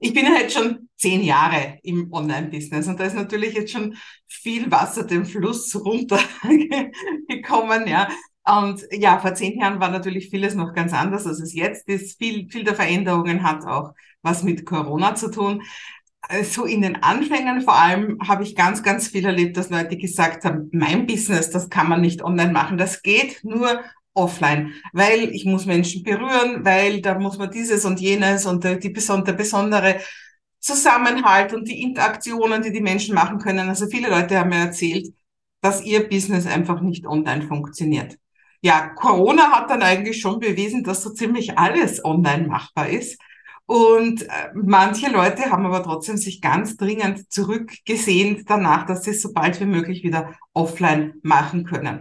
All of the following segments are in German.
Ich bin ja jetzt schon zehn Jahre im Online-Business und da ist natürlich jetzt schon viel Wasser den Fluss runtergekommen, ja. Und ja, vor zehn Jahren war natürlich vieles noch ganz anders, als es jetzt ist. Viel, viel der Veränderungen hat auch was mit Corona zu tun. So in den Anfängen vor allem habe ich ganz, ganz viel erlebt, dass Leute gesagt haben, mein Business, das kann man nicht online machen. Das geht nur offline, weil ich muss Menschen berühren, weil da muss man dieses und jenes und die besondere, besondere Zusammenhalt und die Interaktionen, die die Menschen machen können. Also viele Leute haben mir erzählt, dass ihr Business einfach nicht online funktioniert. Ja, Corona hat dann eigentlich schon bewiesen, dass so ziemlich alles online machbar ist. Und äh, manche Leute haben aber trotzdem sich ganz dringend zurückgesehnt danach, dass sie es so bald wie möglich wieder offline machen können.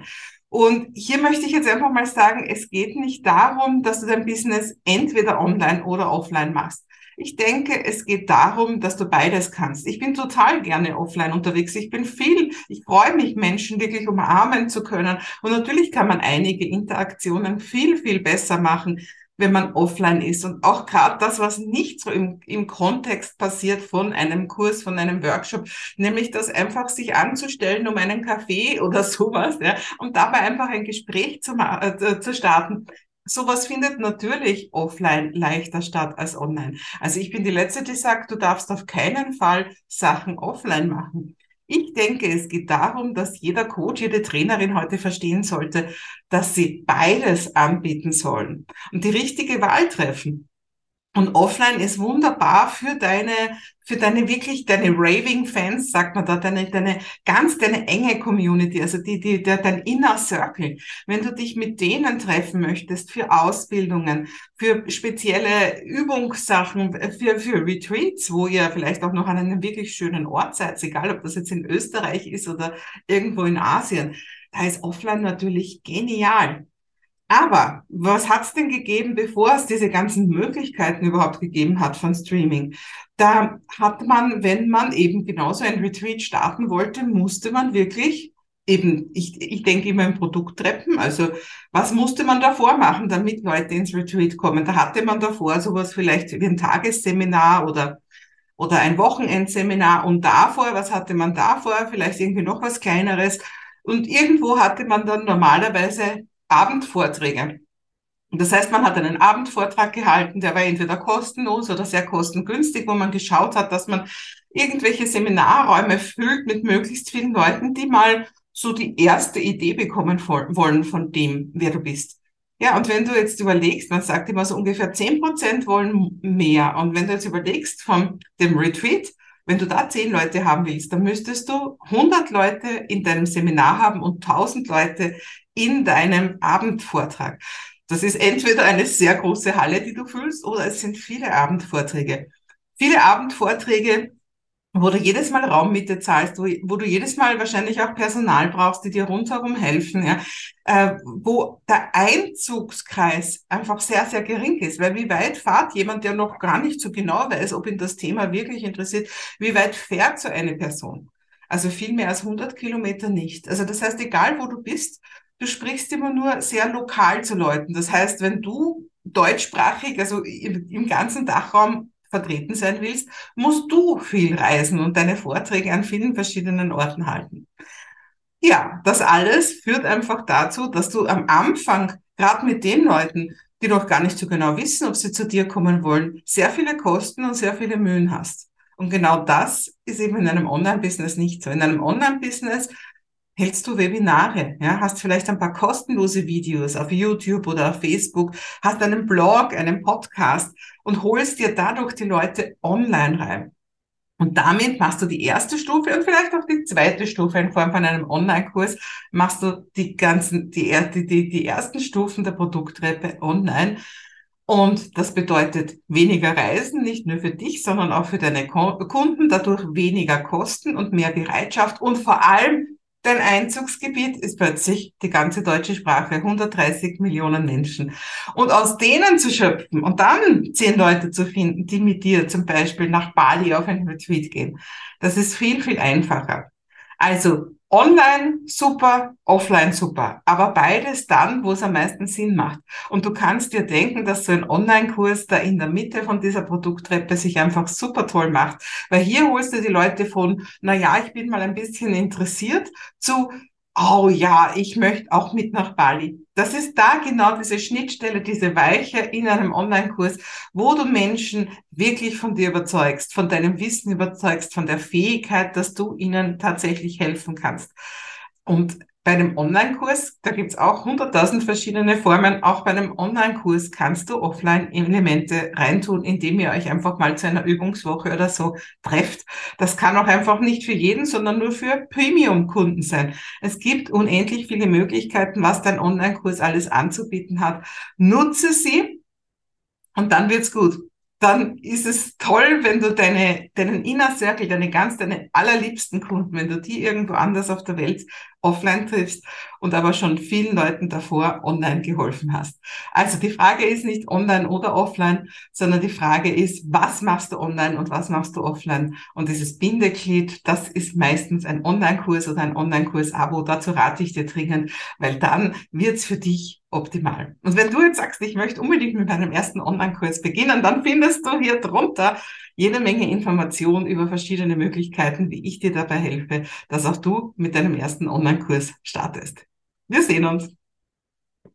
Und hier möchte ich jetzt einfach mal sagen, es geht nicht darum, dass du dein Business entweder online oder offline machst. Ich denke, es geht darum, dass du beides kannst. Ich bin total gerne offline unterwegs. Ich bin viel, ich freue mich, Menschen wirklich umarmen zu können. Und natürlich kann man einige Interaktionen viel, viel besser machen, wenn man offline ist. Und auch gerade das, was nicht so im, im Kontext passiert von einem Kurs, von einem Workshop, nämlich das einfach sich anzustellen um einen Kaffee oder sowas, ja, und dabei einfach ein Gespräch zu, äh, zu starten. Sowas findet natürlich offline leichter statt als online. Also ich bin die Letzte, die sagt, du darfst auf keinen Fall Sachen offline machen. Ich denke, es geht darum, dass jeder Coach, jede Trainerin heute verstehen sollte, dass sie beides anbieten sollen und die richtige Wahl treffen. Und offline ist wunderbar für deine, für deine wirklich, deine Raving-Fans, sagt man da, deine, deine, ganz deine enge Community, also die, die, der, dein Inner Circle. Wenn du dich mit denen treffen möchtest für Ausbildungen, für spezielle Übungssachen, für, für Retreats, wo ihr vielleicht auch noch an einem wirklich schönen Ort seid, egal ob das jetzt in Österreich ist oder irgendwo in Asien, da ist offline natürlich genial. Aber was hat es denn gegeben, bevor es diese ganzen Möglichkeiten überhaupt gegeben hat von Streaming? Da hat man, wenn man eben genauso ein Retreat starten wollte, musste man wirklich eben, ich, ich denke immer in Produkttreppen, also was musste man davor machen, damit Leute ins Retreat kommen? Da hatte man davor sowas vielleicht wie ein Tagesseminar oder oder ein Wochenendseminar und davor, was hatte man davor? Vielleicht irgendwie noch was kleineres. Und irgendwo hatte man dann normalerweise Abendvorträge. Und das heißt, man hat einen Abendvortrag gehalten, der war entweder kostenlos oder sehr kostengünstig, wo man geschaut hat, dass man irgendwelche Seminarräume füllt mit möglichst vielen Leuten, die mal so die erste Idee bekommen wollen von dem, wer du bist. Ja, und wenn du jetzt überlegst, man sagt immer so ungefähr zehn Prozent wollen mehr. Und wenn du jetzt überlegst von dem Retreat, wenn du da zehn Leute haben willst, dann müsstest du 100 Leute in deinem Seminar haben und 1000 Leute in deinem Abendvortrag. Das ist entweder eine sehr große Halle, die du füllst, oder es sind viele Abendvorträge. Viele Abendvorträge, wo du jedes Mal Raummiete zahlst, wo, wo du jedes Mal wahrscheinlich auch Personal brauchst, die dir rundherum helfen, ja, äh, wo der Einzugskreis einfach sehr, sehr gering ist. Weil wie weit fahrt jemand, der noch gar nicht so genau weiß, ob ihn das Thema wirklich interessiert, wie weit fährt so eine Person? Also viel mehr als 100 Kilometer nicht. Also das heißt, egal wo du bist, du sprichst immer nur sehr lokal zu Leuten. Das heißt, wenn du deutschsprachig, also im, im ganzen Dachraum vertreten sein willst, musst du viel reisen und deine Vorträge an vielen verschiedenen Orten halten. Ja, das alles führt einfach dazu, dass du am Anfang, gerade mit den Leuten, die noch gar nicht so genau wissen, ob sie zu dir kommen wollen, sehr viele Kosten und sehr viele Mühen hast. Und genau das ist eben in einem Online-Business nicht so. In einem Online-Business hältst du Webinare, ja, hast vielleicht ein paar kostenlose Videos auf YouTube oder auf Facebook, hast einen Blog, einen Podcast und holst dir dadurch die Leute online rein. Und damit machst du die erste Stufe und vielleicht auch die zweite Stufe in Form von einem Online-Kurs, machst du die ganzen, die, die, die, ersten Stufen der Produkttreppe online. Und das bedeutet weniger Reisen, nicht nur für dich, sondern auch für deine Kunden, dadurch weniger Kosten und mehr Bereitschaft und vor allem Dein Einzugsgebiet ist plötzlich die ganze deutsche Sprache, 130 Millionen Menschen. Und aus denen zu schöpfen und dann zehn Leute zu finden, die mit dir zum Beispiel nach Bali auf ein Retreat gehen, das ist viel, viel einfacher. Also Online super, offline super, aber beides dann, wo es am meisten Sinn macht. Und du kannst dir denken, dass so ein Online-Kurs da in der Mitte von dieser Produkttreppe sich einfach super toll macht, weil hier holst du die Leute von, na ja, ich bin mal ein bisschen interessiert, zu, oh ja, ich möchte auch mit nach Bali. Das ist da genau diese Schnittstelle, diese Weiche in einem Online-Kurs, wo du Menschen wirklich von dir überzeugst, von deinem Wissen überzeugst, von der Fähigkeit, dass du ihnen tatsächlich helfen kannst. Und bei einem Online-Kurs, da gibt's auch hunderttausend verschiedene Formen. Auch bei einem Online-Kurs kannst du Offline-Elemente reintun, indem ihr euch einfach mal zu einer Übungswoche oder so trefft. Das kann auch einfach nicht für jeden, sondern nur für Premium-Kunden sein. Es gibt unendlich viele Möglichkeiten, was dein Online-Kurs alles anzubieten hat. Nutze sie und dann wird's gut dann ist es toll, wenn du deine, deinen Inner Circle, deine ganz, deine allerliebsten Kunden, wenn du die irgendwo anders auf der Welt offline triffst und aber schon vielen Leuten davor online geholfen hast. Also die Frage ist nicht online oder offline, sondern die Frage ist, was machst du online und was machst du offline? Und dieses Bindeglied, das ist meistens ein Online-Kurs oder ein Online-Kurs-Abo. Dazu rate ich dir dringend, weil dann wird's für dich optimal. Und wenn du jetzt sagst, ich möchte unbedingt mit meinem ersten Online-Kurs beginnen, dann findest du hier drunter jede Menge Informationen über verschiedene Möglichkeiten, wie ich dir dabei helfe, dass auch du mit deinem ersten Online-Kurs startest. Wir sehen uns.